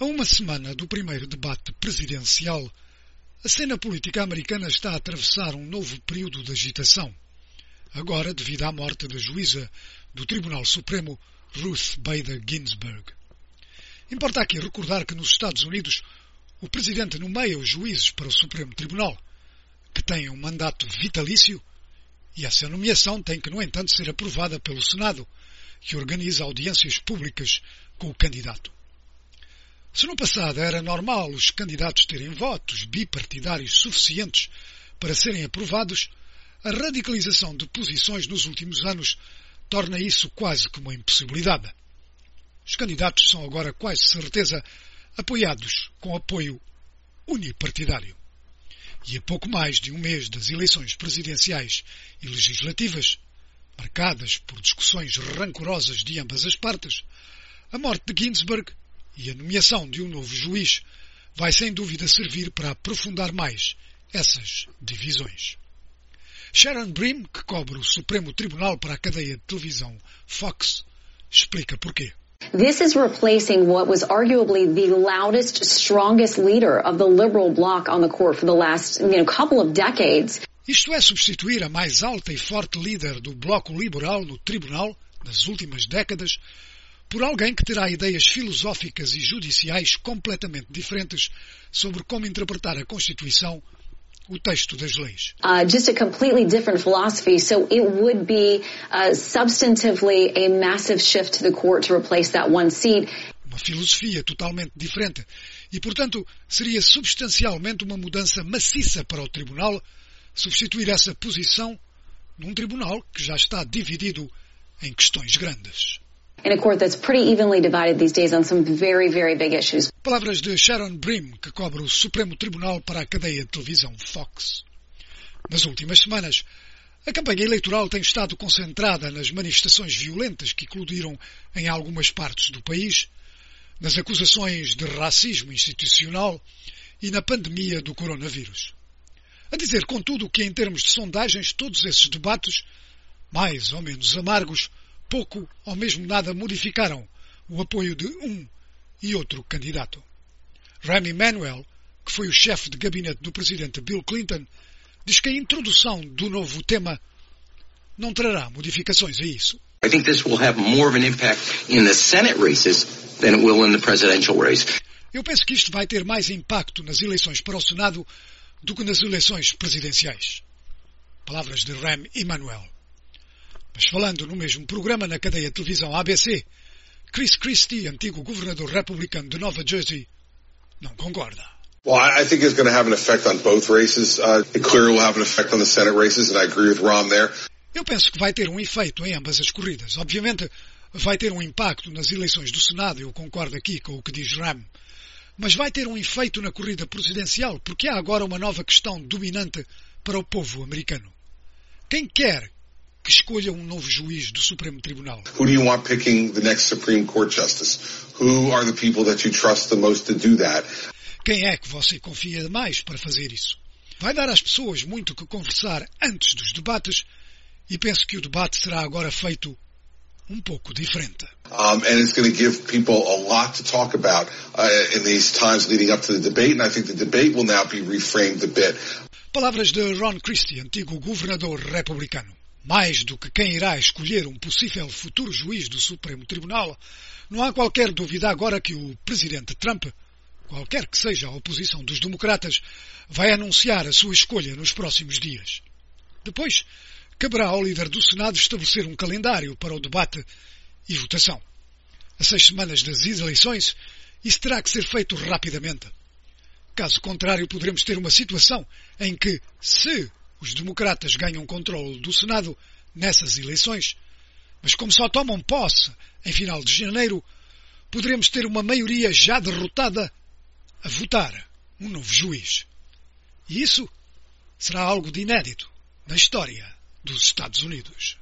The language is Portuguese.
A uma semana do primeiro debate presidencial, a cena política americana está a atravessar um novo período de agitação. Agora, devido à morte da juíza do Tribunal Supremo, Ruth Bader Ginsburg. Importa aqui recordar que nos Estados Unidos o presidente nomeia os juízes para o Supremo Tribunal, que têm um mandato vitalício, e essa nomeação tem que, no entanto, ser aprovada pelo Senado, que organiza audiências públicas com o candidato. Se no passado era normal os candidatos terem votos bipartidários suficientes para serem aprovados, a radicalização de posições nos últimos anos torna isso quase que uma impossibilidade. Os candidatos são agora quase certeza apoiados com apoio unipartidário. E a pouco mais de um mês das eleições presidenciais e legislativas, marcadas por discussões rancorosas de ambas as partes, a morte de Ginsburg e a nomeação de um novo juiz vai sem dúvida servir para aprofundar mais essas divisões. Sharon Brim, que cobre o Supremo Tribunal para a cadeia de televisão Fox, explica porquê. This is replacing what was arguably the loudest, strongest leader of the liberal bloc on the court for the last, you know, couple of decades. Isto é substituir a mais alta e forte líder do bloco liberal no tribunal nas últimas décadas por alguém que terá ideias filosóficas e judiciais completamente diferentes sobre como interpretar a Constituição, o texto das leis. Uh, just a completely different philosophy, so it would be uh, substantively a massive shift to the court to replace that one seat. Uma filosofia totalmente diferente e, portanto, seria substancialmente uma mudança maciça para o Tribunal substituir essa posição num Tribunal que já está dividido em questões grandes. Very, very. Palavras de Sharon Brim, que cobre o Supremo Tribunal para a cadeia de televisão Fox. Nas últimas semanas, a campanha eleitoral tem estado concentrada nas manifestações violentas que eclodiram em algumas partes do país, nas acusações de racismo institucional e na pandemia do coronavírus. A dizer, contudo, que em termos de sondagens, todos esses debates, mais ou menos amargos, pouco ou mesmo nada modificaram o apoio de um e outro candidato. Rami Manuel, que foi o chefe de gabinete do presidente Bill Clinton, diz que a introdução do novo tema não trará modificações a isso. I think this will have more of an impact in the Senate races than it will in the presidential race. Eu penso que isto vai ter mais impacto nas eleições para o Senado do que nas eleições presidenciais. Palavras de Ram Emanuel. Mas falando no mesmo programa na cadeia de televisão ABC, Chris Christie, antigo governador republicano de Nova Jersey, não concorda. Well, I think it's going to have an effect on both races. Uh, it clearly will have an effect on the Senate races, and I agree with Rom there. Eu penso que vai ter um efeito em ambas as corridas. Obviamente, vai ter um impacto nas eleições do Senado, eu concordo aqui com o que diz Ram. Mas vai ter um efeito na corrida presidencial, porque há agora uma nova questão dominante para o povo americano. Quem quer que escolha um novo juiz do Supremo Tribunal? Who do you want picking the next Supreme Court justice? Who are the people that you trust the most to do that? Quem é que você confia mais para fazer isso? Vai dar às pessoas muito que conversar antes dos debates e penso que o debate será agora feito um pouco diferente. Um, and it's going to give people a lot to talk about uh, in these times leading up to the debate, and I think the debate will now be reframed a bit. Palavras de Ron Christie, antigo governador republicano. Mais do que quem irá escolher um possível futuro juiz do Supremo Tribunal, não há qualquer dúvida agora que o presidente Trump, qualquer que seja a oposição dos democratas, vai anunciar a sua escolha nos próximos dias. Depois, caberá ao líder do Senado estabelecer um calendário para o debate e votação. A seis semanas das eleições, isso terá que ser feito rapidamente. Caso contrário, poderemos ter uma situação em que, se os democratas ganham controle do Senado nessas eleições, mas como só tomam posse em final de janeiro, poderemos ter uma maioria já derrotada a votar um novo juiz. E isso será algo de inédito na história dos Estados Unidos.